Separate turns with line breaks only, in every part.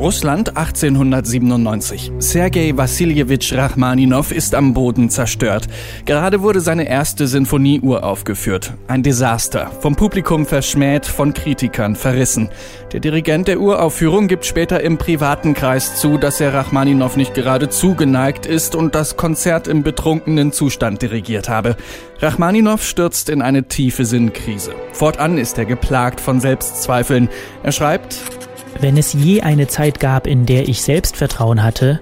Russland 1897. Sergei Wassiljewitsch Rachmaninow ist am Boden zerstört. Gerade wurde seine erste Sinfonie uraufgeführt. Ein Desaster. Vom Publikum verschmäht, von Kritikern verrissen. Der Dirigent der Uraufführung gibt später im privaten Kreis zu, dass er Rachmaninow nicht gerade zugeneigt ist und das Konzert im betrunkenen Zustand dirigiert habe. Rachmaninow stürzt in eine tiefe Sinnkrise. Fortan ist er geplagt von Selbstzweifeln. Er schreibt,
wenn es je eine Zeit gab, in der ich Selbstvertrauen hatte,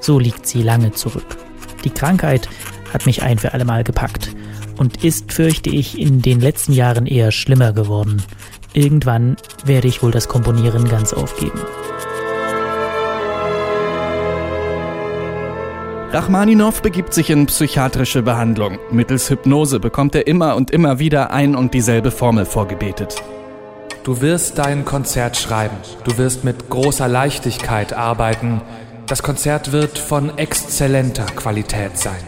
so liegt sie lange zurück. Die Krankheit hat mich ein für allemal gepackt und ist, fürchte ich, in den letzten Jahren eher schlimmer geworden. Irgendwann werde ich wohl das Komponieren ganz aufgeben.
Rachmaninow begibt sich in psychiatrische Behandlung. Mittels Hypnose bekommt er immer und immer wieder ein und dieselbe Formel vorgebetet.
Du wirst dein Konzert schreiben. Du wirst mit großer Leichtigkeit arbeiten. Das Konzert wird von exzellenter Qualität sein.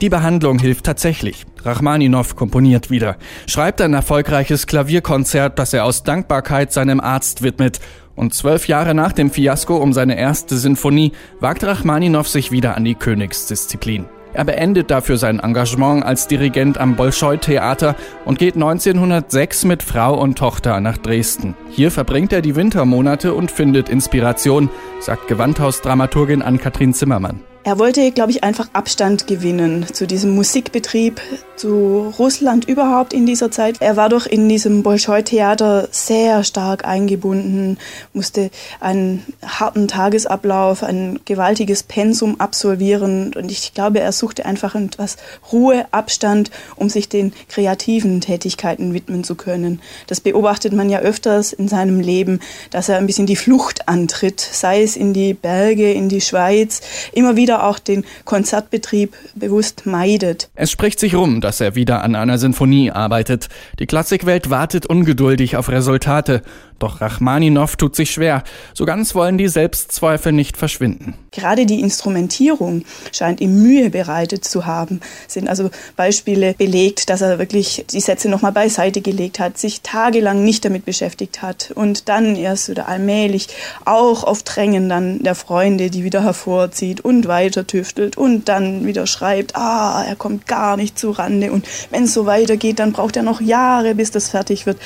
Die Behandlung hilft tatsächlich. Rachmaninow komponiert wieder, schreibt ein erfolgreiches Klavierkonzert, das er aus Dankbarkeit seinem Arzt widmet. Und zwölf Jahre nach dem Fiasko um seine erste Sinfonie wagt Rachmaninow sich wieder an die Königsdisziplin. Er beendet dafür sein Engagement als Dirigent am Bolschoi-Theater und geht 1906 mit Frau und Tochter nach Dresden. Hier verbringt er die Wintermonate und findet Inspiration, sagt Gewandhausdramaturgin Ann-Kathrin Zimmermann.
Er wollte, glaube ich, einfach Abstand gewinnen zu diesem Musikbetrieb, zu Russland überhaupt in dieser Zeit. Er war doch in diesem Bolschoi-Theater sehr stark eingebunden, musste einen harten Tagesablauf, ein gewaltiges Pensum absolvieren und ich glaube, er suchte einfach etwas Ruhe, Abstand, um sich den kreativen Tätigkeiten widmen zu können. Das beobachtet man ja öfters in seinem Leben, dass er ein bisschen die Flucht antritt, sei es in die Berge, in die Schweiz, immer wieder wieder auch den Konzertbetrieb bewusst meidet.
Es spricht sich rum, dass er wieder an einer Sinfonie arbeitet. Die Klassikwelt wartet ungeduldig auf Resultate. Doch Rachmaninow tut sich schwer. So ganz wollen die Selbstzweifel nicht verschwinden.
Gerade die Instrumentierung scheint ihm Mühe bereitet zu haben. Sind also Beispiele belegt, dass er wirklich die Sätze nochmal beiseite gelegt hat, sich tagelang nicht damit beschäftigt hat und dann erst wieder allmählich auch auf Drängen dann der Freunde, die wieder hervorzieht und weiter tüftelt und dann wieder schreibt, ah, er kommt gar nicht zu Rande und wenn es so weitergeht, dann braucht er noch Jahre, bis das fertig wird.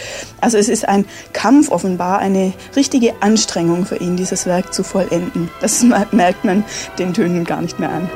Also es ist ein Kampf offen offenbar eine richtige Anstrengung für ihn, dieses Werk zu vollenden. Das merkt man den Tönen gar nicht mehr an.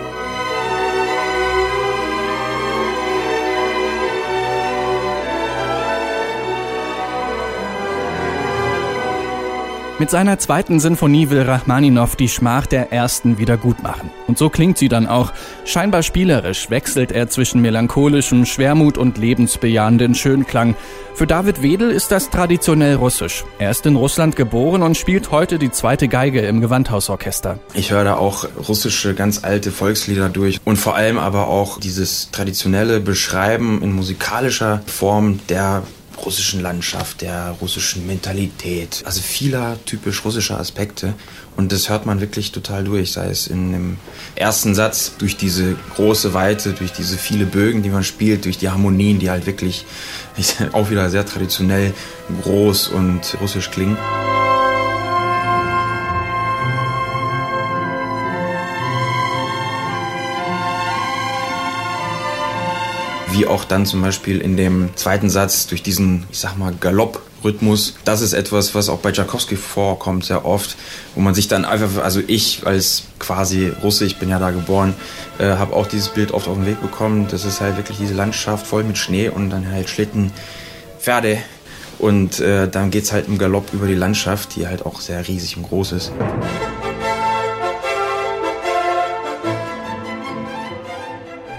Mit seiner zweiten Sinfonie will Rachmaninow die Schmach der ersten wieder gut machen. Und so klingt sie dann auch. Scheinbar spielerisch wechselt er zwischen melancholischem Schwermut und lebensbejahenden Schönklang. Für David Wedel ist das traditionell russisch. Er ist in Russland geboren und spielt heute die zweite Geige im Gewandhausorchester.
Ich höre da auch russische ganz alte Volkslieder durch und vor allem aber auch dieses traditionelle Beschreiben in musikalischer Form der russischen Landschaft, der russischen Mentalität, also vieler typisch russischer Aspekte. Und das hört man wirklich total durch, sei es in dem ersten Satz, durch diese große Weite, durch diese viele Bögen, die man spielt, durch die Harmonien, die halt wirklich auch wieder sehr traditionell groß und russisch klingen. Wie auch dann zum Beispiel in dem zweiten Satz durch diesen, ich sag mal, Galopprhythmus. Das ist etwas, was auch bei Tchaikovsky vorkommt sehr oft, wo man sich dann einfach, also ich als quasi Russe, ich bin ja da geboren, äh, habe auch dieses Bild oft auf den Weg bekommen. Das ist halt wirklich diese Landschaft voll mit Schnee und dann halt Schlitten, Pferde. Und äh, dann geht's halt im Galopp über die Landschaft, die halt auch sehr riesig und groß ist.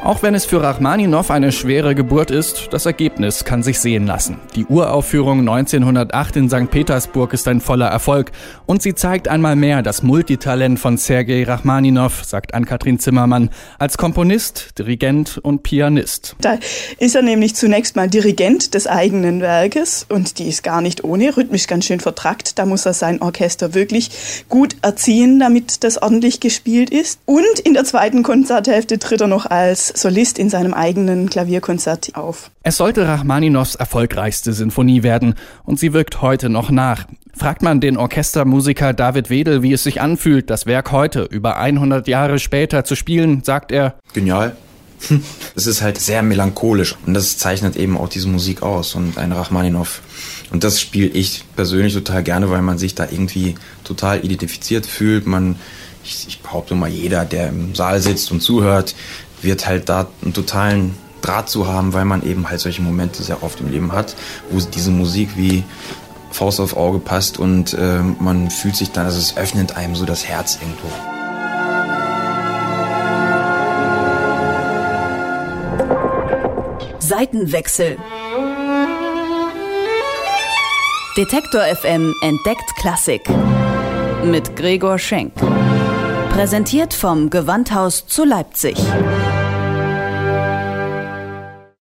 Auch wenn es für Rachmaninow eine schwere Geburt ist, das Ergebnis kann sich sehen lassen. Die Uraufführung 1908 in St. Petersburg ist ein voller Erfolg und sie zeigt einmal mehr das Multitalent von Sergei Rachmaninow, sagt Ann-Kathrin Zimmermann, als Komponist, Dirigent und Pianist.
Da ist er nämlich zunächst mal Dirigent des eigenen Werkes und die ist gar nicht ohne, rhythmisch ganz schön vertrackt. Da muss er sein Orchester wirklich gut erziehen, damit das ordentlich gespielt ist. Und in der zweiten Konzerthälfte tritt er noch als Solist in seinem eigenen Klavierkonzert auf.
Es sollte Rachmaninows erfolgreichste Sinfonie werden und sie wirkt heute noch nach. Fragt man den Orchestermusiker David Wedel, wie es sich anfühlt, das Werk heute, über 100 Jahre später zu spielen, sagt er,
Genial. Es ist halt sehr melancholisch und das zeichnet eben auch diese Musik aus und ein Rachmaninow. Und das spiele ich persönlich total gerne, weil man sich da irgendwie total identifiziert fühlt. Man, ich, ich behaupte mal, jeder, der im Saal sitzt und zuhört, wird halt da einen totalen Draht zu haben, weil man eben halt solche Momente sehr oft im Leben hat, wo diese Musik wie Faust auf Auge passt und äh, man fühlt sich dann, also es öffnet einem so das Herz irgendwo.
Seitenwechsel. Detektor FM entdeckt Klassik. Mit Gregor Schenk. Präsentiert vom Gewandhaus zu Leipzig.